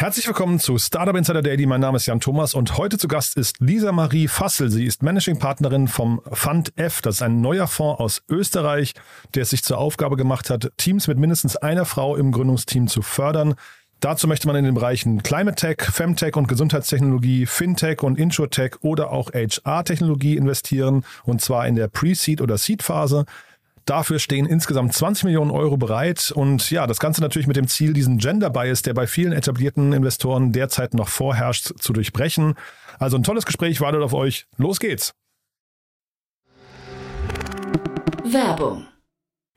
Herzlich willkommen zu Startup Insider Daily. Mein Name ist Jan Thomas und heute zu Gast ist Lisa Marie Fassel. Sie ist Managing Partnerin vom Fund F. Das ist ein neuer Fonds aus Österreich, der es sich zur Aufgabe gemacht hat, Teams mit mindestens einer Frau im Gründungsteam zu fördern. Dazu möchte man in den Bereichen Climate Tech, Femtech und Gesundheitstechnologie, Fintech und Insurtech oder auch HR-Technologie investieren und zwar in der Pre-Seed- oder Seed-Phase. Dafür stehen insgesamt 20 Millionen Euro bereit und ja, das Ganze natürlich mit dem Ziel, diesen Gender Bias, der bei vielen etablierten Investoren derzeit noch vorherrscht, zu durchbrechen. Also ein tolles Gespräch wartet auf euch. Los geht's! Werbung.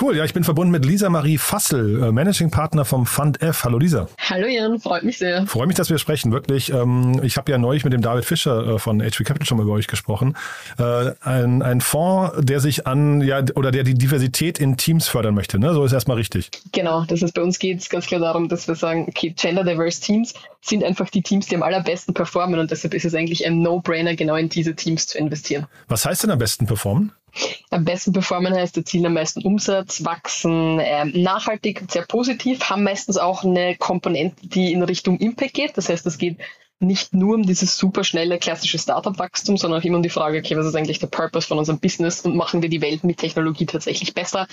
Cool, ja, ich bin verbunden mit Lisa Marie Fassel, äh, Managing Partner vom Fund F. Hallo Lisa. Hallo Jan, freut mich sehr. Freue mich, dass wir sprechen, wirklich. Ähm, ich habe ja neulich mit dem David Fischer äh, von HV Capital schon mal über euch gesprochen. Äh, ein, ein Fonds, der sich an, ja, oder der die Diversität in Teams fördern möchte, ne? So ist erstmal richtig. Genau, das ist bei uns geht es ganz klar darum, dass wir sagen, okay, Gender Diverse Teams sind einfach die Teams, die am allerbesten performen und deshalb ist es eigentlich ein No-Brainer, genau in diese Teams zu investieren. Was heißt denn am besten performen? Am besten performen heißt, erzielen am meisten Umsatz, wachsen ähm, nachhaltig sehr positiv, haben meistens auch eine Komponente, die in Richtung Impact geht. Das heißt, es geht nicht nur um dieses super schnelle klassische Startup-Wachstum, sondern auch immer um die Frage, okay, was ist eigentlich der Purpose von unserem Business und machen wir die Welt mit Technologie tatsächlich besser?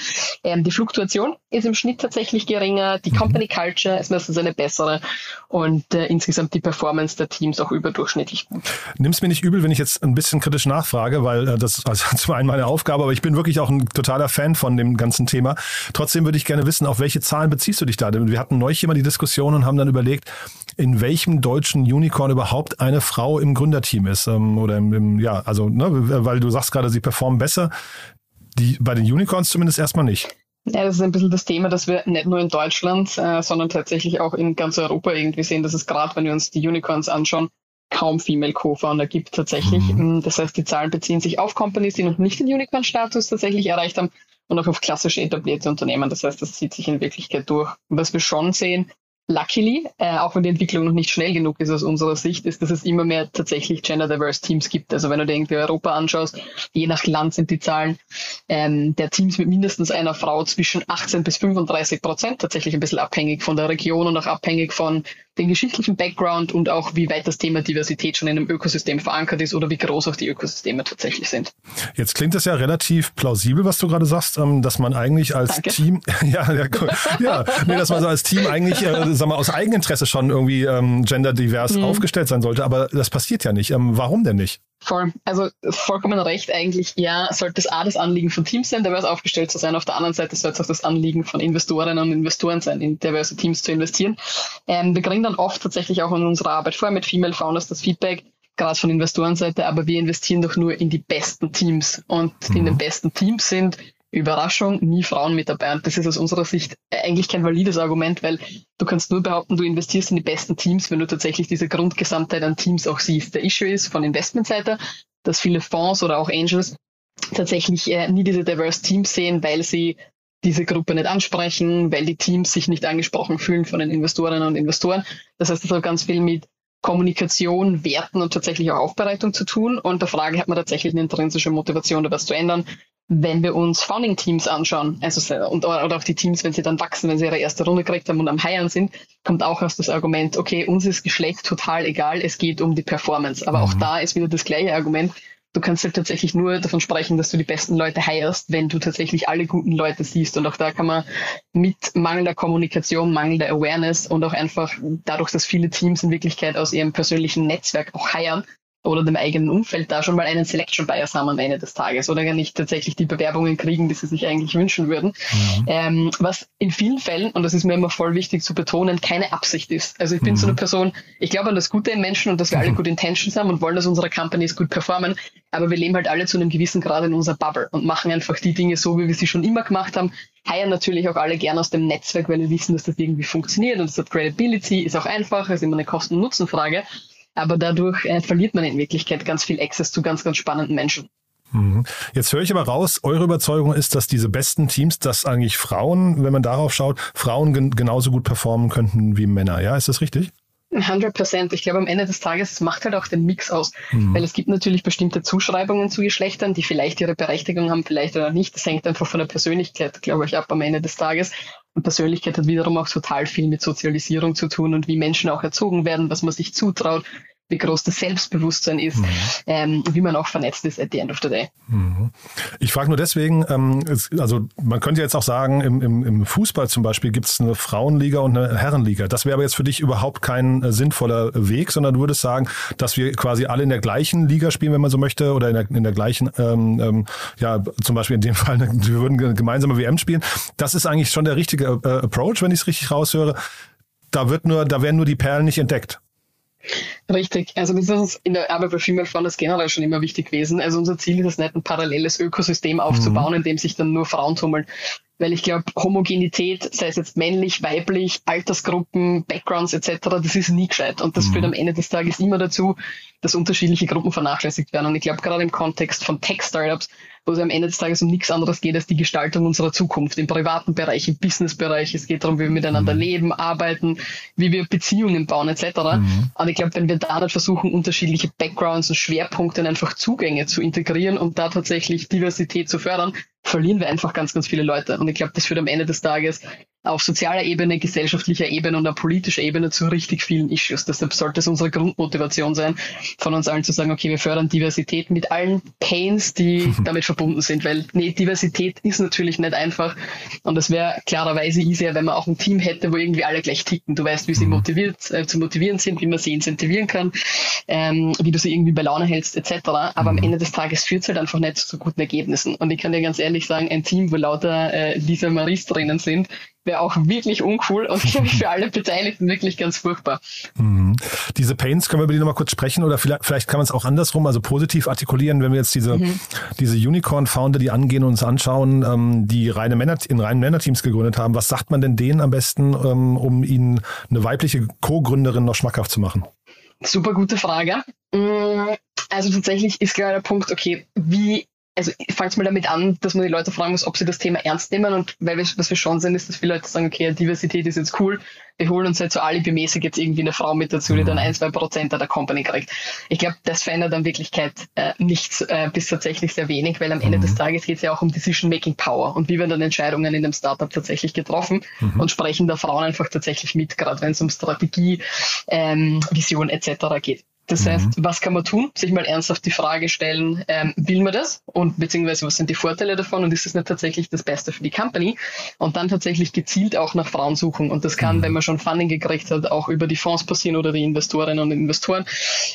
Ähm, die Fluktuation ist im Schnitt tatsächlich geringer, die Company Culture ist meistens eine bessere und äh, insgesamt die Performance der Teams auch überdurchschnittlich gut. Nimm's mir nicht übel, wenn ich jetzt ein bisschen kritisch nachfrage, weil äh, das ist also zum einen meine Aufgabe, aber ich bin wirklich auch ein totaler Fan von dem ganzen Thema. Trotzdem würde ich gerne wissen, auf welche Zahlen beziehst du dich da? Denn wir hatten neulich immer die Diskussion und haben dann überlegt, in welchem deutschen Unicorn überhaupt eine Frau im Gründerteam ist. Ähm, oder im, im, ja, also, ne, weil du sagst gerade, sie performen besser. Die, bei den Unicorns zumindest erstmal nicht. Ja, das ist ein bisschen das Thema, dass wir nicht nur in Deutschland, äh, sondern tatsächlich auch in ganz Europa irgendwie sehen, dass es gerade, wenn wir uns die Unicorns anschauen, kaum Female Co-Founder gibt tatsächlich. Mhm. Das heißt, die Zahlen beziehen sich auf Companies, die noch nicht den Unicorn-Status tatsächlich erreicht haben und auch auf klassische etablierte Unternehmen. Das heißt, das zieht sich in Wirklichkeit durch. Was wir schon sehen, Luckily, äh, auch wenn die Entwicklung noch nicht schnell genug ist aus unserer Sicht, ist, dass es immer mehr tatsächlich gender-diverse Teams gibt. Also wenn du dir irgendwie Europa anschaust, je nach Land sind die Zahlen ähm, der Teams mit mindestens einer Frau zwischen 18 bis 35 Prozent, tatsächlich ein bisschen abhängig von der Region und auch abhängig von den geschichtlichen Background und auch wie weit das Thema Diversität schon in einem Ökosystem verankert ist oder wie groß auch die Ökosysteme tatsächlich sind. Jetzt klingt das ja relativ plausibel, was du gerade sagst, ähm, dass man eigentlich als Danke. Team, ja, ja, cool. ja nee, dass man so als Team eigentlich, äh, sag mal, aus Eigeninteresse schon irgendwie ähm, genderdivers Mhm. aufgestellt sein sollte, aber das passiert ja nicht. Ähm, warum denn nicht? Voll. Also vollkommen recht eigentlich. Ja, sollte es A das Anliegen von Teams sein, divers aufgestellt zu sein. Auf der anderen Seite sollte es auch das Anliegen von Investorinnen und Investoren sein, in diverse Teams zu investieren. Ähm, wir kriegen dann oft tatsächlich auch in unserer Arbeit vor mit Female Founders das Feedback, gerade von Investorenseite, aber wir investieren doch nur in die besten Teams. Und in den besten Teams sind Überraschung, nie Frauen mit dabei. Und das ist aus unserer Sicht eigentlich kein valides Argument, weil du kannst nur behaupten, du investierst in die besten Teams, wenn du tatsächlich diese Grundgesamtheit an Teams auch siehst. Der Issue ist von Investmentseite, dass viele Fonds oder auch Angels tatsächlich äh, nie diese diverse Teams sehen, weil sie diese Gruppe nicht ansprechen, weil die Teams sich nicht angesprochen fühlen von den Investorinnen und Investoren. Das heißt, das hat ganz viel mit Kommunikation, Werten und tatsächlich auch Aufbereitung zu tun. Und der Frage hat man tatsächlich eine intrinsische Motivation, da was zu ändern. Wenn wir uns Founding-Teams anschauen, also und, oder auch die Teams, wenn sie dann wachsen, wenn sie ihre erste Runde gekriegt haben und am Hiren sind, kommt auch aus das Argument, okay, uns ist Geschlecht total egal, es geht um die Performance. Aber mhm. auch da ist wieder das gleiche Argument. Du kannst halt tatsächlich nur davon sprechen, dass du die besten Leute heierst, wenn du tatsächlich alle guten Leute siehst. Und auch da kann man mit mangelnder Kommunikation, mangelnder Awareness und auch einfach dadurch, dass viele Teams in Wirklichkeit aus ihrem persönlichen Netzwerk auch heiern, oder dem eigenen Umfeld da schon mal einen Selection Bias haben am Ende des Tages oder gar nicht tatsächlich die Bewerbungen kriegen, die sie sich eigentlich wünschen würden. Mhm. Ähm, was in vielen Fällen, und das ist mir immer voll wichtig zu betonen, keine Absicht ist. Also ich bin mhm. so eine Person, ich glaube an das Gute im Menschen und dass wir mhm. alle gute Intentions haben und wollen, dass unsere Companies gut performen, aber wir leben halt alle zu einem gewissen Grad in unserer Bubble und machen einfach die Dinge so, wie wir sie schon immer gemacht haben, heiern natürlich auch alle gerne aus dem Netzwerk, weil wir wissen, dass das irgendwie funktioniert und es hat Credibility, ist auch einfach, ist immer eine Kosten- und Nutzenfrage aber dadurch äh, verliert man in Wirklichkeit ganz viel Access zu ganz, ganz spannenden Menschen. Mhm. Jetzt höre ich aber raus, eure Überzeugung ist, dass diese besten Teams, dass eigentlich Frauen, wenn man darauf schaut, Frauen gen genauso gut performen könnten wie Männer. Ja, ist das richtig? 100 Prozent. Ich glaube, am Ende des Tages, es macht halt auch den Mix aus. Mhm. Weil es gibt natürlich bestimmte Zuschreibungen zu Geschlechtern, die vielleicht ihre Berechtigung haben, vielleicht oder nicht. Das hängt einfach von der Persönlichkeit, glaube ich, ab am Ende des Tages. Und Persönlichkeit hat wiederum auch total viel mit Sozialisierung zu tun und wie Menschen auch erzogen werden, was man sich zutraut, wie groß das Selbstbewusstsein ist, mhm. ähm, wie man auch vernetzt ist at the end of the day. Mhm. Ich frage nur deswegen, ähm, es, also man könnte jetzt auch sagen, im, im, im Fußball zum Beispiel gibt es eine Frauenliga und eine Herrenliga. Das wäre aber jetzt für dich überhaupt kein äh, sinnvoller Weg, sondern du würdest sagen, dass wir quasi alle in der gleichen Liga spielen, wenn man so möchte, oder in der, in der gleichen, ähm, ähm, ja, zum Beispiel in dem Fall, wir würden gemeinsame WM spielen. Das ist eigentlich schon der richtige äh, Approach, wenn ich es richtig raushöre. Da wird nur, da werden nur die Perlen nicht entdeckt. Richtig. Also das ist in der Arbeit bei Female Founders generell schon immer wichtig gewesen. Also unser Ziel ist es nicht, ein paralleles Ökosystem aufzubauen, mhm. in dem sich dann nur Frauen tummeln. Weil ich glaube, Homogenität, sei es jetzt männlich, weiblich, Altersgruppen, Backgrounds etc., das ist nie gescheit. Und das mhm. führt am Ende des Tages immer dazu, dass unterschiedliche Gruppen vernachlässigt werden. Und ich glaube, gerade im Kontext von Tech-Startups wo es am Ende des Tages um nichts anderes geht als die Gestaltung unserer Zukunft im privaten Bereich, im Businessbereich. Es geht darum, wie wir miteinander mhm. leben, arbeiten, wie wir Beziehungen bauen etc. Mhm. Und ich glaube, wenn wir da nicht versuchen, unterschiedliche Backgrounds und Schwerpunkte einfach Zugänge zu integrieren und da tatsächlich Diversität zu fördern, verlieren wir einfach ganz, ganz viele Leute. Und ich glaube, das führt am Ende des Tages auf sozialer Ebene, gesellschaftlicher Ebene und auf politischer Ebene zu richtig vielen Issues. Deshalb sollte es unsere Grundmotivation sein, von uns allen zu sagen, okay, wir fördern Diversität mit allen Pains, die damit verbunden sind, weil nee, Diversität ist natürlich nicht einfach und es wäre klarerweise easier, wenn man auch ein Team hätte, wo irgendwie alle gleich ticken. Du weißt, wie sie mhm. motiviert, äh, zu motivieren sind, wie man sie incentivieren kann, ähm, wie du sie irgendwie bei Laune hältst, etc. Aber am mhm. Ende des Tages führt es halt einfach nicht zu guten Ergebnissen. Und ich kann dir ganz ehrlich sagen, ein Team, wo lauter äh, Lisa Maries drinnen sind, wäre auch wirklich uncool und glaube ich für alle Beteiligten wirklich ganz furchtbar. Mhm. Diese Pains, können wir über die nochmal kurz sprechen oder vielleicht, vielleicht kann man es auch andersrum, also positiv artikulieren, wenn wir jetzt diese, mhm. diese Unicorn-Founder, die angehen und uns anschauen, ähm, die reine Männer, in reinen Männerteams gegründet haben, was sagt man denn denen am besten, ähm, um ihnen eine weibliche Co-Gründerin noch schmackhaft zu machen? Super gute Frage. Mm, also tatsächlich ist klar der Punkt, okay, wie also ich fange mal damit an, dass man die Leute fragen muss, ob sie das Thema ernst nehmen und weil wir, was wir schon sehen, ist, dass viele Leute sagen, okay, Diversität ist jetzt cool, wir holen uns halt so alibimäßig jetzt irgendwie eine Frau mit dazu, die dann ein, zwei Prozent der Company kriegt. Ich glaube, das verändert in Wirklichkeit äh, nichts äh, bis tatsächlich sehr wenig, weil am Ende mhm. des Tages geht es ja auch um Decision-Making Power und wie werden dann Entscheidungen in dem Startup tatsächlich getroffen mhm. und sprechen da Frauen einfach tatsächlich mit, gerade wenn es um Strategie, ähm, Vision etc. geht. Das mhm. heißt, was kann man tun? Sich mal ernsthaft die Frage stellen, ähm, will man das? Und beziehungsweise was sind die Vorteile davon? Und ist das nicht tatsächlich das Beste für die Company? Und dann tatsächlich gezielt auch nach Frauen suchen. Und das kann, mhm. wenn man schon Funding gekriegt hat, auch über die Fonds passieren oder die Investorinnen und Investoren.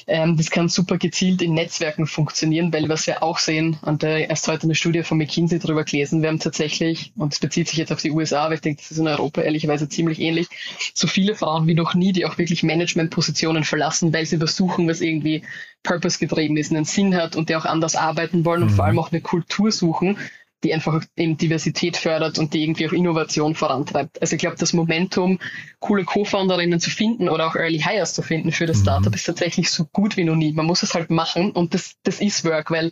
Ähm, das kann super gezielt in Netzwerken funktionieren, weil was wir auch sehen, und äh, erst heute eine Studie von McKinsey darüber gelesen, wir haben tatsächlich, und es bezieht sich jetzt auf die USA, aber ich denke, das ist in Europa ehrlicherweise ziemlich ähnlich, so viele Frauen wie noch nie, die auch wirklich Managementpositionen verlassen, weil sie versuchen, was irgendwie Purpose getrieben ist, einen Sinn hat und die auch anders arbeiten wollen und mhm. vor allem auch eine Kultur suchen, die einfach eben Diversität fördert und die irgendwie auch Innovation vorantreibt. Also ich glaube, das Momentum, coole Co-Founderinnen zu finden oder auch Early Hires zu finden für das mhm. Startup ist tatsächlich so gut wie noch nie. Man muss es halt machen und das, das ist Work, weil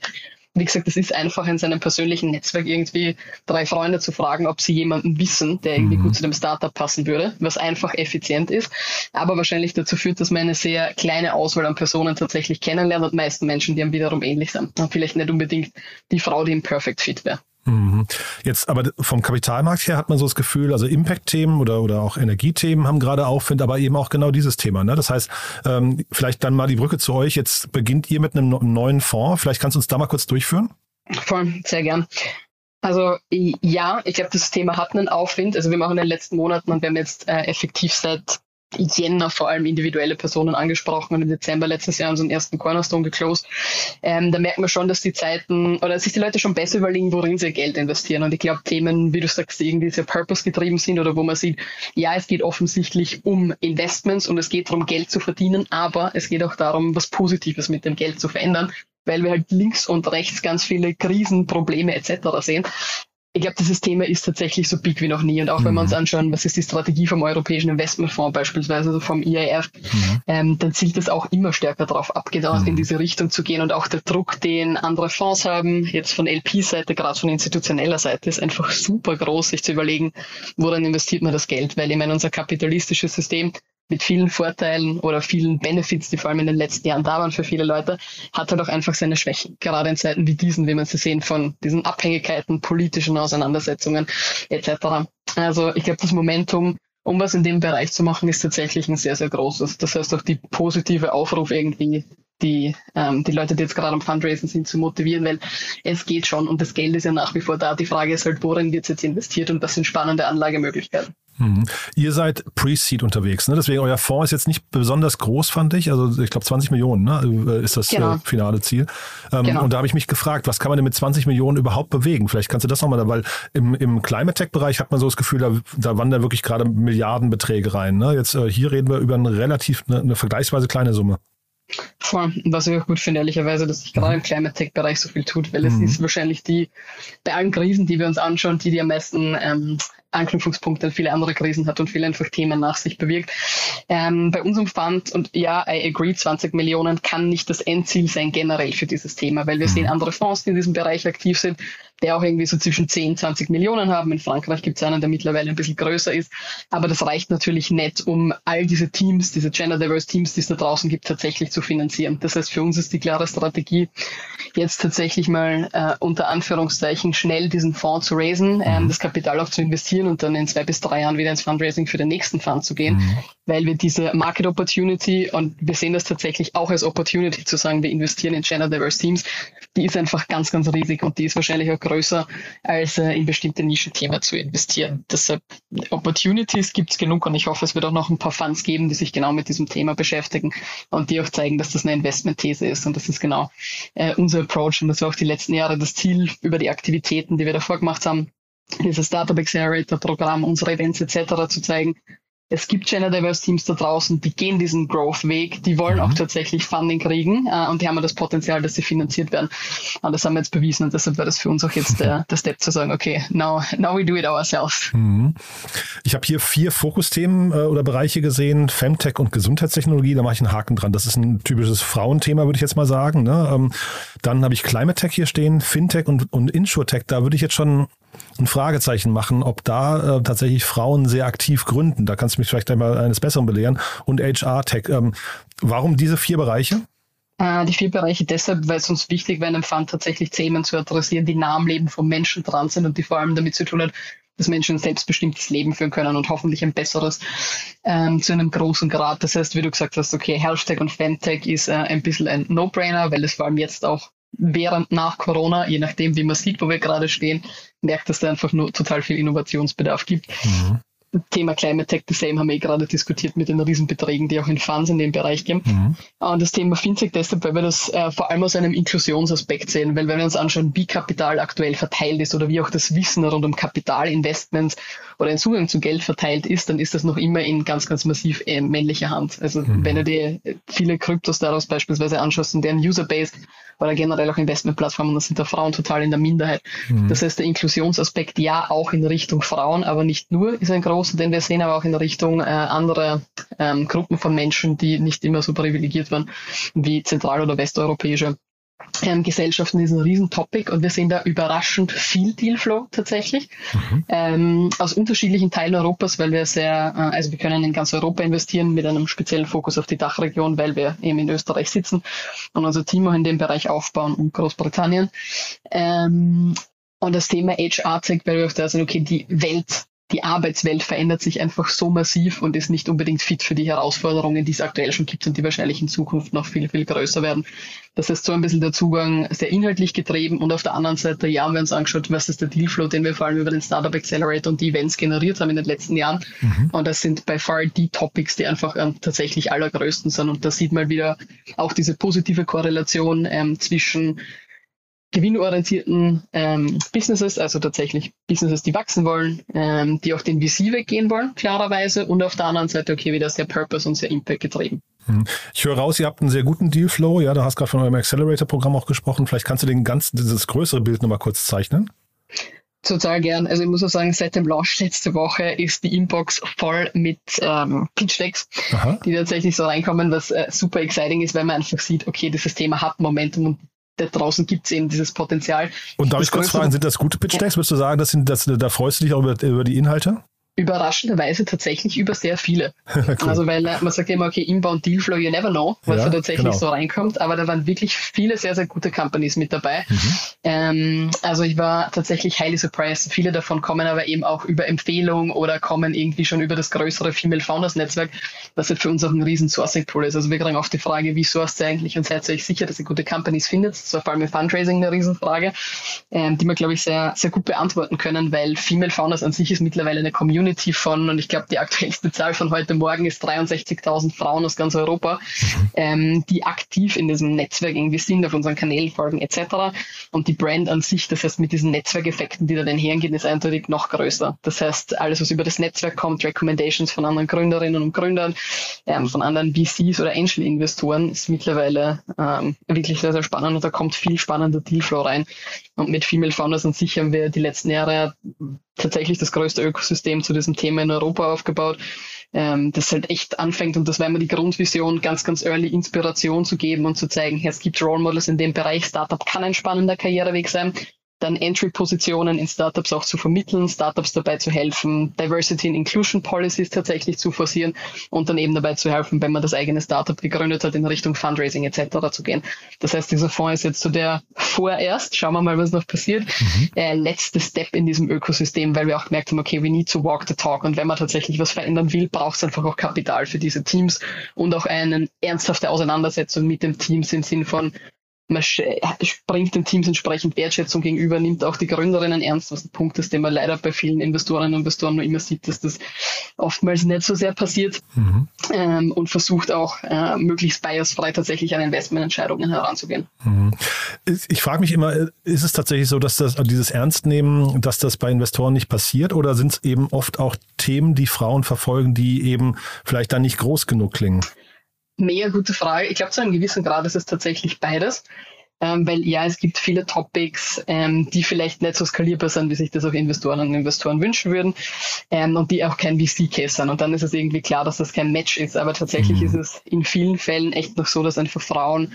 wie gesagt, es ist einfach in seinem persönlichen Netzwerk irgendwie drei Freunde zu fragen, ob sie jemanden wissen, der irgendwie mhm. gut zu dem Startup passen würde, was einfach effizient ist, aber wahrscheinlich dazu führt, dass man eine sehr kleine Auswahl an Personen tatsächlich kennenlernt und meisten Menschen, die einem wiederum ähnlich sind. Und vielleicht nicht unbedingt die Frau, die im Perfect Fit wäre. Mhm. Jetzt aber vom Kapitalmarkt her hat man so das Gefühl, also Impact-Themen oder, oder auch Energiethemen haben gerade Aufwind, aber eben auch genau dieses Thema. Ne? Das heißt, ähm, vielleicht dann mal die Brücke zu euch. Jetzt beginnt ihr mit einem neuen Fonds. Vielleicht kannst du uns da mal kurz durchführen? Voll, sehr gern. Also ja, ich glaube, das Thema hat einen Aufwind. Also wir machen in den letzten Monaten und wir haben jetzt äh, effektiv seit Jänner vor allem individuelle Personen angesprochen und im Dezember letztes Jahr unseren ersten Cornerstone geclosed. Ähm, da merkt man schon, dass die Zeiten oder sich die Leute schon besser überlegen, worin sie Geld investieren. Und ich glaube, Themen, wie du sagst, die irgendwie sehr purpose-getrieben sind oder wo man sieht, ja, es geht offensichtlich um Investments und es geht darum, Geld zu verdienen, aber es geht auch darum, was Positives mit dem Geld zu verändern weil wir halt links und rechts ganz viele Krisen, Probleme etc. sehen ich glaube, dieses Thema ist tatsächlich so big wie noch nie. Und auch mhm. wenn wir uns anschauen, was ist die Strategie vom Europäischen Investmentfonds beispielsweise, also vom IIF, mhm. ähm, dann zielt das auch immer stärker darauf ab, genau mhm. in diese Richtung zu gehen. Und auch der Druck, den andere Fonds haben, jetzt von LP-Seite, gerade von institutioneller Seite, ist einfach super groß, sich zu überlegen, woran investiert man das Geld. Weil ich meine, unser kapitalistisches System mit vielen Vorteilen oder vielen Benefits, die vor allem in den letzten Jahren da waren für viele Leute, hat halt auch einfach seine Schwächen. Gerade in Zeiten wie diesen, wie man sie sehen, von diesen Abhängigkeiten, politischen Auseinandersetzungen etc. Also ich glaube, das Momentum, um was in dem Bereich zu machen, ist tatsächlich ein sehr, sehr großes. Das heißt auch die positive Aufruf irgendwie die, ähm, die Leute, die jetzt gerade am Fundraising sind, zu motivieren, weil es geht schon und das Geld ist ja nach wie vor da. Die Frage ist halt, worin wird jetzt investiert und was sind spannende Anlagemöglichkeiten. Mhm. Ihr seid Pre-Seed unterwegs, ne? deswegen euer Fonds ist jetzt nicht besonders groß, fand ich. Also ich glaube 20 Millionen ne? ist das genau. äh, finale Ziel. Ähm, genau. Und da habe ich mich gefragt, was kann man denn mit 20 Millionen überhaupt bewegen? Vielleicht kannst du das nochmal, weil im, im Climate Tech-Bereich hat man so das Gefühl, da, da wandern wirklich gerade Milliardenbeträge rein. Ne? Jetzt äh, hier reden wir über eine relativ, eine, eine vergleichsweise kleine Summe. Voll. Was ich auch gut finde, ehrlicherweise, dass sich gerade im Climate Tech-Bereich so viel tut, weil es mhm. ist wahrscheinlich die, bei allen Krisen, die wir uns anschauen, die, die am meisten ähm, Anknüpfungspunkte an viele andere Krisen hat und viele einfach Themen nach sich bewirkt. Ähm, bei unserem Fund, und ja, I agree, 20 Millionen kann nicht das Endziel sein generell für dieses Thema, weil wir sehen mhm. andere Fonds, die in diesem Bereich aktiv sind, der auch irgendwie so zwischen 10, 20 Millionen haben. In Frankreich gibt es einen, der mittlerweile ein bisschen größer ist. Aber das reicht natürlich nicht, um all diese Teams, diese Gender Diverse Teams, die es da draußen gibt, tatsächlich zu finanzieren. Das heißt, für uns ist die klare Strategie, jetzt tatsächlich mal äh, unter Anführungszeichen schnell diesen Fonds zu raisen, äh, das Kapital auch zu investieren und dann in zwei bis drei Jahren wieder ins Fundraising für den nächsten Fund zu gehen, mhm. weil wir diese Market Opportunity und wir sehen das tatsächlich auch als Opportunity zu sagen, wir investieren in Gender Diverse Teams, die ist einfach ganz, ganz riesig und die ist wahrscheinlich auch größer, als äh, in bestimmte Nischenthemen zu investieren. Deshalb Opportunities gibt es genug und ich hoffe, es wird auch noch ein paar Funds geben, die sich genau mit diesem Thema beschäftigen und die auch zeigen, dass das eine Investmentthese ist und das ist genau äh, unser Approach und das war auch die letzten Jahre das Ziel über die Aktivitäten, die wir davor gemacht haben, dieses Startup Accelerator Programm, unsere Events etc. zu zeigen, es gibt Gender Diverse Teams da draußen, die gehen diesen Growth-Weg, die wollen mhm. auch tatsächlich Funding kriegen äh, und die haben das Potenzial, dass sie finanziert werden. Und das haben wir jetzt bewiesen und deshalb wäre das für uns auch jetzt der, der Step zu sagen, okay, now, now we do it ourselves. Mhm. Ich habe hier vier Fokusthemen äh, oder Bereiche gesehen, Femtech und Gesundheitstechnologie, da mache ich einen Haken dran. Das ist ein typisches Frauenthema, würde ich jetzt mal sagen. Ne? Ähm, dann habe ich Climate Tech hier stehen, Fintech und, und Insurtech, da würde ich jetzt schon ein Fragezeichen machen, ob da äh, tatsächlich Frauen sehr aktiv gründen. Da kannst du mich vielleicht einmal eines Besseren belehren. Und HR-Tech. Ähm, warum diese vier Bereiche? Äh, die vier Bereiche deshalb, weil es uns wichtig wäre, in einem Fund tatsächlich Themen zu adressieren, die nah am Leben von Menschen dran sind und die vor allem damit zu tun hat, dass Menschen ein selbstbestimmtes Leben führen können und hoffentlich ein besseres ähm, zu einem großen Grad. Das heißt, wie du gesagt hast, okay, Tech und Femtech ist äh, ein bisschen ein No-Brainer, weil es vor allem jetzt auch während nach Corona, je nachdem, wie man sieht, wo wir gerade stehen, merkt, dass da einfach nur total viel Innovationsbedarf gibt. Mhm. Thema Climate Tech the Same haben wir eh gerade diskutiert mit den Riesenbeträgen, die auch in Funds in dem Bereich gehen. Mhm. Und das Thema Fintech deshalb, weil wir das äh, vor allem aus einem Inklusionsaspekt sehen, weil wenn wir uns anschauen, wie Kapital aktuell verteilt ist oder wie auch das Wissen rund um Kapitalinvestments oder ein Zugang zu Geld verteilt ist, dann ist das noch immer in ganz, ganz massiv äh, männlicher Hand. Also mhm. wenn du dir viele Kryptos daraus beispielsweise anschaust und deren Userbase oder generell auch Investmentplattformen, da sind da Frauen total in der Minderheit. Mhm. Das heißt, der Inklusionsaspekt ja auch in Richtung Frauen, aber nicht nur ist ein großer, den wir sehen, aber auch in Richtung äh, anderer ähm, Gruppen von Menschen, die nicht immer so privilegiert waren wie zentral- oder westeuropäische ähm, Gesellschaften ist ein Riesentopic und wir sehen da überraschend viel Dealflow tatsächlich mhm. ähm, aus unterschiedlichen Teilen Europas, weil wir sehr, äh, also wir können in ganz Europa investieren mit einem speziellen Fokus auf die Dachregion, weil wir eben in Österreich sitzen und unser Team auch in dem Bereich aufbauen und Großbritannien. Ähm, Und das Thema HR zeigt, weil wir auch da sind, okay, die Welt die Arbeitswelt verändert sich einfach so massiv und ist nicht unbedingt fit für die Herausforderungen, die es aktuell schon gibt und die wahrscheinlich in Zukunft noch viel, viel größer werden. Das heißt, so ein bisschen der Zugang sehr inhaltlich getrieben und auf der anderen Seite, ja, haben wir uns angeschaut, was ist der Dealflow, den wir vor allem über den Startup Accelerator und die Events generiert haben in den letzten Jahren. Mhm. Und das sind by far die Topics, die einfach ähm, tatsächlich allergrößten sind. Und da sieht man wieder auch diese positive Korrelation ähm, zwischen gewinnorientierten ähm, Businesses, also tatsächlich Businesses, die wachsen wollen, ähm, die auch den VC weggehen wollen, klarerweise, und auf der anderen Seite, okay, wieder sehr Purpose und sehr Impact getrieben. Hm. Ich höre raus, ihr habt einen sehr guten Dealflow. Ja, du hast gerade von eurem Accelerator-Programm auch gesprochen. Vielleicht kannst du den ganzen, dieses größere Bild nochmal kurz zeichnen. Total gern. Also ich muss auch sagen, seit dem Launch letzte Woche ist die Inbox voll mit ähm, Pitch-Decks, die tatsächlich so reinkommen, was äh, super exciting ist, weil man einfach sieht, okay, dieses Thema hat Momentum und da draußen gibt es eben dieses Potenzial. Und darf ich kurz fragen, sind das gute Pitch-Decks? Würdest du sagen, das sind, das, da freust du dich auch über, über die Inhalte? Überraschenderweise tatsächlich über sehr viele. cool. Also weil äh, man sagt immer, okay, Inbound Dealflow, you never know, was ja, da tatsächlich genau. so reinkommt, aber da waren wirklich viele sehr, sehr gute Companies mit dabei. Mhm. Ähm, also ich war tatsächlich highly surprised. Viele davon kommen aber eben auch über Empfehlung oder kommen irgendwie schon über das größere Female Founders Netzwerk, was halt für uns auch ein riesen Sourcing Pool ist. Also wir kriegen oft die Frage, wie sourced ihr eigentlich und seid ihr euch sicher, dass ihr gute Companies findet? Das war vor allem im Fundraising eine Riesenfrage, ähm, die wir, glaube ich, sehr, sehr gut beantworten können, weil Female Founders an sich ist mittlerweile eine Community Community von, und ich glaube, die aktuellste Zahl von heute Morgen ist 63.000 Frauen aus ganz Europa, ähm, die aktiv in diesem Netzwerk irgendwie sind, auf unseren Kanälen folgen etc. Und die Brand an sich, das heißt mit diesen Netzwerkeffekten, die da einhergehen, ist eindeutig noch größer. Das heißt, alles, was über das Netzwerk kommt, Recommendations von anderen Gründerinnen und Gründern, ähm, von anderen VCs oder Angel-Investoren, ist mittlerweile ähm, wirklich sehr, sehr spannend und da kommt viel spannender Dealflow rein. Und mit Female Founders an sich haben wir die letzten Jahre tatsächlich das größte Ökosystem zu diesem Thema in Europa aufgebaut, ähm, das halt echt anfängt. Und das war immer die Grundvision, ganz, ganz early Inspiration zu geben und zu zeigen, hey, es gibt Role Models in dem Bereich, Startup kann ein spannender Karriereweg sein dann Entry-Positionen in Startups auch zu vermitteln, Startups dabei zu helfen, Diversity and Inclusion Policies tatsächlich zu forcieren und dann eben dabei zu helfen, wenn man das eigene Startup gegründet hat, in Richtung Fundraising etc. zu gehen. Das heißt, dieser Fonds ist jetzt so der vorerst, schauen wir mal, was noch passiert, mhm. äh, letzte Step in diesem Ökosystem, weil wir auch gemerkt haben, okay, we need to walk the talk und wenn man tatsächlich was verändern will, braucht es einfach auch Kapital für diese Teams und auch eine ernsthafte Auseinandersetzung mit den Teams im Sinn von, man springt den Teams entsprechend Wertschätzung gegenüber, nimmt auch die Gründerinnen ernst, was ein Punkt ist, den man leider bei vielen Investorinnen und Investoren nur immer sieht, dass das oftmals nicht so sehr passiert mhm. ähm, und versucht auch äh, möglichst biasfrei tatsächlich an Investmententscheidungen heranzugehen. Mhm. Ich frage mich immer, ist es tatsächlich so, dass das dieses Ernstnehmen, dass das bei Investoren nicht passiert oder sind es eben oft auch Themen, die Frauen verfolgen, die eben vielleicht dann nicht groß genug klingen? Mega gute Frage. Ich glaube, zu einem gewissen Grad ist es tatsächlich beides. Ähm, weil ja, es gibt viele Topics, ähm, die vielleicht nicht so skalierbar sind, wie sich das auch Investoren und Investoren wünschen würden ähm, und die auch kein VC-Case sind. Und dann ist es irgendwie klar, dass das kein Match ist. Aber tatsächlich mhm. ist es in vielen Fällen echt noch so, dass einfach Frauen,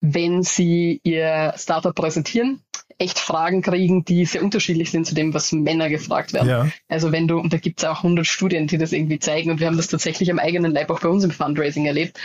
wenn sie ihr Startup präsentieren, echt Fragen kriegen, die sehr unterschiedlich sind zu dem, was Männer gefragt werden. Ja. Also wenn du, und da gibt es auch 100 Studien, die das irgendwie zeigen und wir haben das tatsächlich am eigenen Leib auch bei uns im Fundraising erlebt.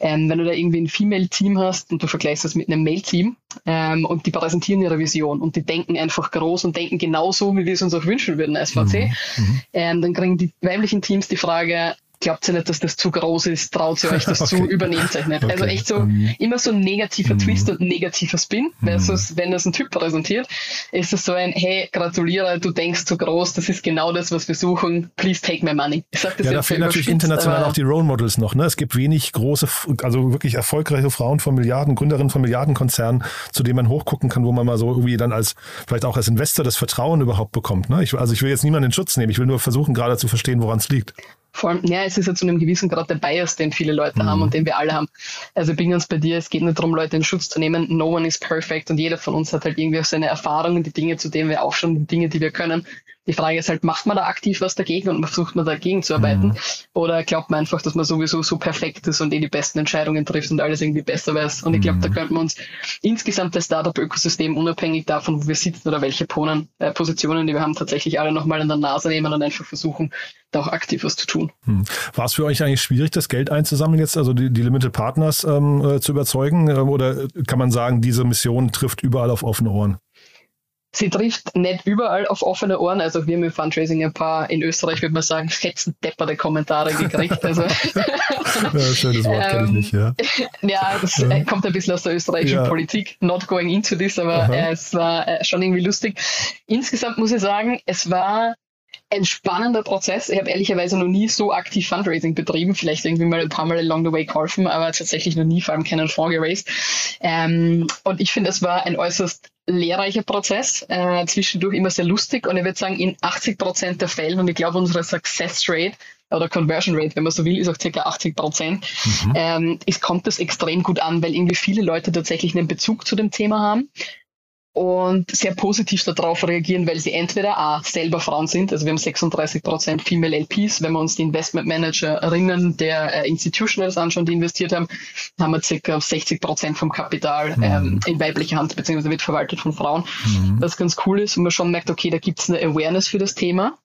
Ähm, wenn du da irgendwie ein Female-Team hast und du vergleichst das mit einem Male-Team ähm, und die präsentieren ihre Vision und die denken einfach groß und denken genauso, wie wir es uns auch wünschen würden als VC, mhm. mhm. ähm, dann kriegen die weiblichen Teams die Frage, glaubt ihr nicht, dass das zu groß ist, traut ihr euch das okay. zu, übernehmt euch nicht. Also okay. Also echt so um, immer so ein negativer um, Twist und negativer Spin, versus wenn das ein Typ präsentiert, ist es so ein, hey, gratuliere, du denkst zu groß, das ist genau das, was wir suchen, please take my money. Ich sag das ja, da fehlen natürlich international auch die Role Models noch. Ne? Es gibt wenig große, also wirklich erfolgreiche Frauen von Milliarden, Gründerinnen von Milliardenkonzernen, zu denen man hochgucken kann, wo man mal so irgendwie dann als, vielleicht auch als Investor das Vertrauen überhaupt bekommt. Ne? Ich, also ich will jetzt niemanden in Schutz nehmen, ich will nur versuchen, gerade zu verstehen, woran es liegt. Vor allem, ja, es ist ja zu einem gewissen Grad der Bias, den viele Leute mhm. haben und den wir alle haben. Also ich bin ganz bei dir, es geht nicht darum, Leute in Schutz zu nehmen. No one is perfect und jeder von uns hat halt irgendwie auch seine Erfahrungen, die Dinge, zu denen wir auch schon, die Dinge, die wir können. Die Frage ist halt, macht man da aktiv was dagegen und versucht man dagegen zu arbeiten? Mhm. Oder glaubt man einfach, dass man sowieso so perfekt ist und eh die besten Entscheidungen trifft und alles irgendwie besser weiß? Und ich glaube, da mhm. könnten wir uns insgesamt das Startup-Ökosystem unabhängig davon, wo wir sitzen oder welche Ponen, äh, Positionen, die wir haben, tatsächlich alle nochmal an der Nase nehmen und einfach versuchen, da auch aktiv was zu tun. Hm. War es für euch eigentlich schwierig, das Geld einzusammeln jetzt, also die, die Limited Partners ähm, äh, zu überzeugen? Äh, oder kann man sagen, diese Mission trifft überall auf offene Ohren? Sie trifft nicht überall auf offene Ohren. Also wir haben im Fundraising ein paar, in Österreich würde man sagen, fetzen depperte Kommentare gekriegt. Also, ja, schönes Wort, kenne ich nicht, ja. ja, das ja. kommt ein bisschen aus der österreichischen ja. Politik. Not going into this, aber äh, es war äh, schon irgendwie lustig. Insgesamt muss ich sagen, es war ein spannender Prozess. Ich habe ehrlicherweise noch nie so aktiv Fundraising betrieben, vielleicht irgendwie mal ein paar Mal along the way geholfen, aber tatsächlich noch nie vor allem keinen Fonds geraced. Ähm, und ich finde, es war ein äußerst lehrreicher Prozess, äh, zwischendurch immer sehr lustig und ich würde sagen, in 80 Prozent der Fällen, und ich glaube, unsere Success Rate oder Conversion Rate, wenn man so will, ist auch circa 80 Prozent, mhm. ähm, es kommt das extrem gut an, weil irgendwie viele Leute tatsächlich einen Bezug zu dem Thema haben und sehr positiv darauf reagieren, weil sie entweder A, selber Frauen sind, also wir haben 36 Prozent Female LPs, wenn wir uns die Investment Managerinnen der äh, Institutionals anschauen, die investiert haben, haben wir circa 60 Prozent vom Kapital mhm. ähm, in weiblicher Hand, beziehungsweise wird verwaltet von Frauen, mhm. was ganz cool ist und man schon merkt, okay, da gibt es eine Awareness für das Thema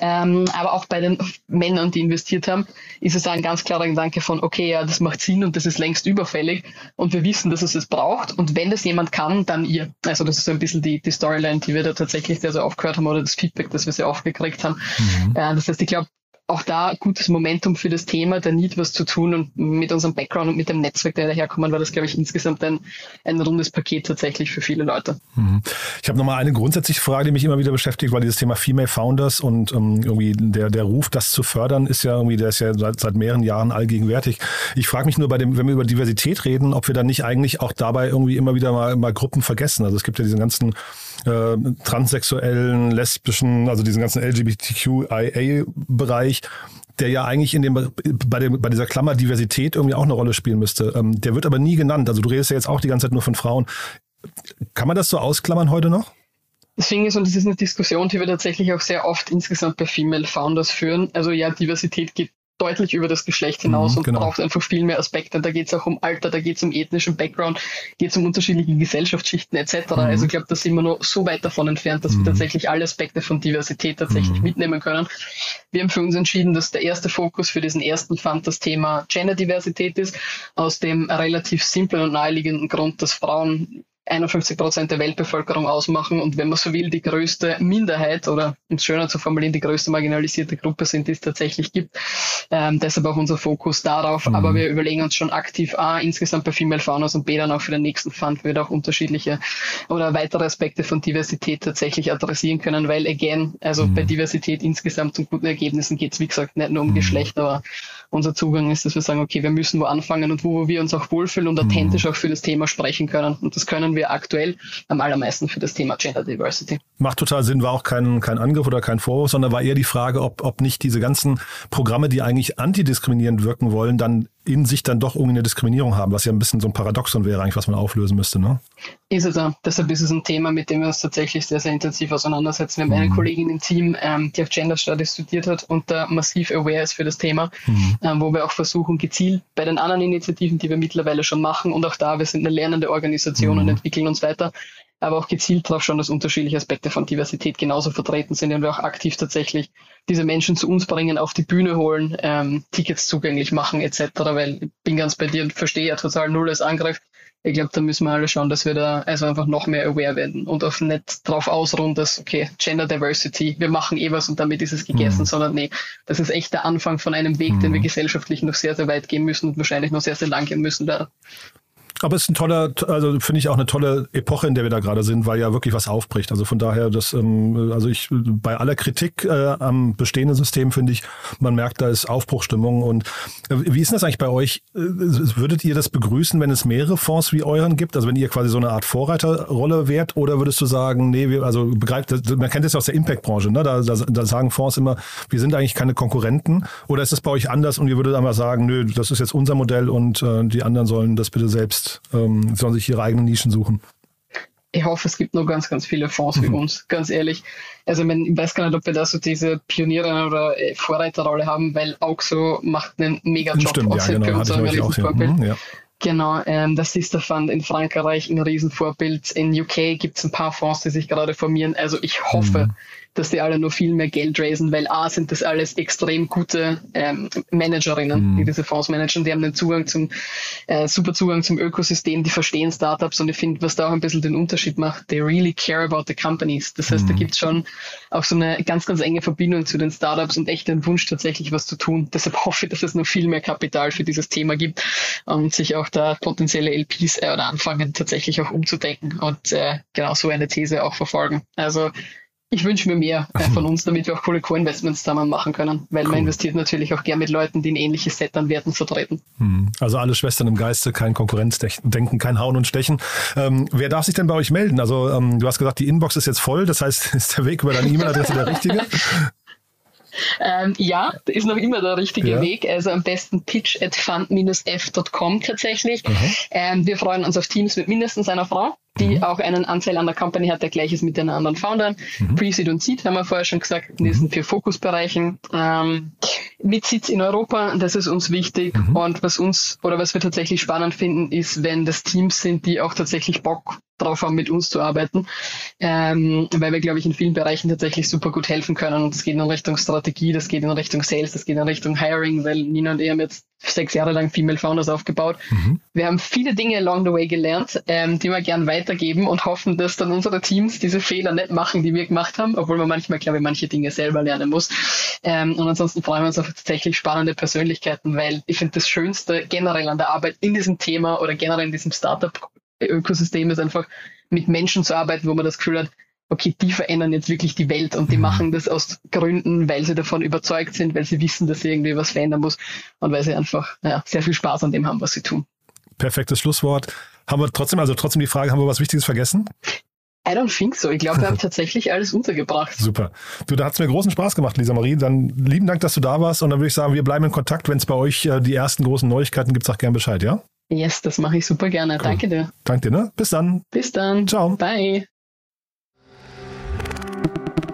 ähm, aber auch bei den Männern, die investiert haben, ist es ein ganz klarer Gedanke von, okay, ja, das macht Sinn und das ist längst überfällig und wir wissen, dass es es braucht und wenn das jemand kann, dann ihr. Also das ist so ein bisschen die, die Storyline, die wir da tatsächlich sehr, sehr aufgehört haben oder das Feedback, das wir sehr aufgekriegt haben. Mhm. Äh, das heißt, ich glaube, auch da gutes Momentum für das Thema, der Need was zu tun und mit unserem Background und mit dem Netzwerk, der daherkommen, war das, glaube ich, insgesamt ein, ein rundes Paket tatsächlich für viele Leute. Mhm. Ich habe nochmal eine grundsätzliche Frage, die mich immer wieder beschäftigt, weil dieses Thema Female Founders und ähm, irgendwie der, der Ruf, das zu fördern, ist ja irgendwie, der ist ja seit, seit mehreren Jahren allgegenwärtig. Ich frage mich nur bei dem, wenn wir über Diversität reden, ob wir dann nicht eigentlich auch dabei irgendwie immer wieder mal, mal Gruppen vergessen. Also es gibt ja diesen ganzen äh, transsexuellen, lesbischen, also diesen ganzen LGBTQIA-Bereich, der ja eigentlich in dem, bei, dem, bei dieser Klammer Diversität irgendwie auch eine Rolle spielen müsste. Ähm, der wird aber nie genannt. Also du redest ja jetzt auch die ganze Zeit nur von Frauen. Kann man das so ausklammern heute noch? Deswegen ist, und das ist eine Diskussion, die wir tatsächlich auch sehr oft insgesamt bei Female Founders führen. Also ja, Diversität geht deutlich über das Geschlecht hinaus mhm, und genau. braucht einfach viel mehr Aspekte. Da geht es auch um Alter, da geht es um ethnischen Background, geht es um unterschiedliche Gesellschaftsschichten etc. Mhm. Also ich glaube, da sind wir noch so weit davon entfernt, dass mhm. wir tatsächlich alle Aspekte von Diversität tatsächlich mhm. mitnehmen können. Wir haben für uns entschieden, dass der erste Fokus für diesen ersten Fund das Thema Genderdiversität ist, aus dem relativ simplen und naheliegenden Grund, dass Frauen 51 Prozent der Weltbevölkerung ausmachen und wenn man so will, die größte Minderheit oder um es schöner zu formulieren, die größte marginalisierte Gruppe sind, die es tatsächlich gibt. Ähm, deshalb auch unser Fokus darauf. Mhm. Aber wir überlegen uns schon aktiv A, insgesamt bei Female Founders und B, dann auch für den nächsten Fund wird auch unterschiedliche oder weitere Aspekte von Diversität tatsächlich adressieren können, weil again, also mhm. bei Diversität insgesamt und guten Ergebnissen geht es, wie gesagt, nicht nur um mhm. Geschlecht, aber unser Zugang ist, dass wir sagen, okay, wir müssen wo anfangen und wo wir uns auch wohlfühlen und authentisch mhm. auch für das Thema sprechen können. Und das können wir aktuell am allermeisten für das Thema Gender Diversity. Macht total Sinn, war auch kein, kein Angriff oder kein Vorwurf, sondern war eher die Frage, ob, ob nicht diese ganzen Programme, die eigentlich antidiskriminierend wirken wollen, dann in sich dann doch irgendwie eine Diskriminierung haben, was ja ein bisschen so ein Paradoxon wäre, eigentlich, was man auflösen müsste. Ne? Ist es auch. Deshalb ist es ein Thema, mit dem wir uns tatsächlich sehr, sehr intensiv auseinandersetzen. Wir haben mhm. eine Kollegin im Team, ähm, die auf Gender Studies studiert hat und da massiv aware ist für das Thema, mhm. ähm, wo wir auch versuchen, gezielt bei den anderen Initiativen, die wir mittlerweile schon machen und auch da, wir sind eine lernende Organisation mhm. und entwickeln uns weiter, aber auch gezielt darauf schon, dass unterschiedliche Aspekte von Diversität genauso vertreten sind und wir auch aktiv tatsächlich diese Menschen zu uns bringen, auf die Bühne holen, ähm, Tickets zugänglich machen etc. Weil ich bin ganz bei dir und verstehe ja total null als Angriff. Ich glaube, da müssen wir alle schauen, dass wir da also einfach noch mehr aware werden und auch nicht drauf ausruhen, dass, okay, Gender Diversity, wir machen eh was und damit ist es gegessen, mhm. sondern nee, das ist echt der Anfang von einem Weg, mhm. den wir gesellschaftlich noch sehr, sehr weit gehen müssen und wahrscheinlich noch sehr, sehr lang gehen müssen. Da. Aber es ist ein toller, also finde ich auch eine tolle Epoche, in der wir da gerade sind, weil ja wirklich was aufbricht. Also von daher, das, ähm, also ich bei aller Kritik äh, am bestehenden System finde ich, man merkt, da ist Aufbruchstimmung. Und äh, wie ist das eigentlich bei euch? Äh, würdet ihr das begrüßen, wenn es mehrere Fonds wie euren gibt? Also wenn ihr quasi so eine Art Vorreiterrolle wärt, oder würdest du sagen, nee, wir, also begreift, man kennt das ja aus der Impact-Branche, ne? Da, da, da sagen Fonds immer, wir sind eigentlich keine Konkurrenten. Oder ist das bei euch anders und ihr würdet einfach sagen, nö, das ist jetzt unser Modell und äh, die anderen sollen das bitte selbst ähm, sollen sich ihre eigenen Nischen suchen. Ich hoffe, es gibt nur ganz, ganz viele Fonds mhm. wie uns, ganz ehrlich. Also ich, mein, ich weiß gar nicht, ob wir da so diese Pioniere- oder äh, Vorreiterrolle haben, weil Auxo macht einen mega Job. Stimmt, ja, genau, für uns ein Riesenvorbild. Mhm, ja. Genau, ähm, das ist der Fund in Frankreich ein Riesenvorbild. In UK gibt es ein paar Fonds, die sich gerade formieren. Also ich hoffe, mhm dass die alle nur viel mehr Geld raisen, weil A sind das alles extrem gute ähm, Managerinnen, mhm. die diese Fonds managen, die haben den Zugang zum, äh, super Zugang zum Ökosystem, die verstehen Startups und ich finde, was da auch ein bisschen den Unterschied macht, they really care about the companies. Das heißt, mhm. da gibt's schon auch so eine ganz, ganz enge Verbindung zu den Startups und echt den Wunsch tatsächlich was zu tun. Deshalb hoffe ich, dass es noch viel mehr Kapital für dieses Thema gibt und sich auch da potenzielle LPs äh, oder anfangen tatsächlich auch umzudenken und äh, genau so eine These auch verfolgen. Also ich wünsche mir mehr äh, von uns, damit wir auch coole Co-Investments zusammen machen können, weil cool. man investiert natürlich auch gern mit Leuten, die ein ähnliches Set an Werten vertreten. Hm. Also alle Schwestern im Geiste, kein Konkurrenzdenken, kein Hauen und Stechen. Ähm, wer darf sich denn bei euch melden? Also ähm, du hast gesagt, die Inbox ist jetzt voll, das heißt, ist der Weg über deine E-Mail-Adresse der richtige? Ähm, ja, ist noch immer der richtige ja. Weg. Also am besten pitch at fund-f.com tatsächlich. Mhm. Ähm, wir freuen uns auf Teams mit mindestens einer Frau die mhm. auch einen Anteil an der Company hat, der gleich ist mit den anderen Foundern. Mhm. Pre-Seed und Seed haben wir vorher schon gesagt, in diesen mhm. vier Fokusbereichen. Ähm, mit Sitz in Europa, das ist uns wichtig. Mhm. Und was uns oder was wir tatsächlich spannend finden, ist, wenn das Teams sind, die auch tatsächlich Bock drauf haben, mit uns zu arbeiten, ähm, weil wir, glaube ich, in vielen Bereichen tatsächlich super gut helfen können. Und das geht in Richtung Strategie, das geht in Richtung Sales, das geht in Richtung Hiring, weil Nina und ich haben jetzt sechs Jahre lang Female Founders aufgebaut. Mhm. Wir haben viele Dinge along the way gelernt, ähm, die wir gern weitergeben und hoffen, dass dann unsere Teams diese Fehler nicht machen, die wir gemacht haben, obwohl man manchmal, glaube ich, manche Dinge selber lernen muss. Ähm, und ansonsten freuen wir uns auf tatsächlich spannende Persönlichkeiten, weil ich finde, das Schönste generell an der Arbeit in diesem Thema oder generell in diesem Startup-Ökosystem ist einfach mit Menschen zu arbeiten, wo man das Gefühl hat, okay, die verändern jetzt wirklich die Welt und die mhm. machen das aus Gründen, weil sie davon überzeugt sind, weil sie wissen, dass sie irgendwie was verändern muss und weil sie einfach ja, sehr viel Spaß an dem haben, was sie tun. Perfektes Schlusswort. Haben wir trotzdem, also trotzdem die Frage, haben wir was Wichtiges vergessen? I don't think so. Ich glaube, wir haben tatsächlich alles untergebracht. Super. Du, da hat es mir großen Spaß gemacht, Lisa Marie. Dann lieben Dank, dass du da warst. Und dann würde ich sagen, wir bleiben in Kontakt. Wenn es bei euch äh, die ersten großen Neuigkeiten gibt, sag gern Bescheid, ja? Yes, das mache ich super gerne. Cool. Danke dir. Danke dir, ne? Bis dann. Bis dann. Ciao. Bye.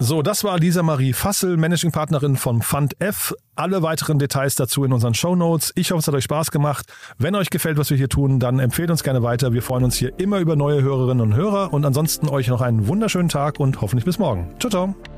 So, das war Lisa Marie Fassel, Managing Partnerin von Fund F. Alle weiteren Details dazu in unseren Show Notes. Ich hoffe, es hat euch Spaß gemacht. Wenn euch gefällt, was wir hier tun, dann empfehlt uns gerne weiter. Wir freuen uns hier immer über neue Hörerinnen und Hörer und ansonsten euch noch einen wunderschönen Tag und hoffentlich bis morgen. Ciao, ciao.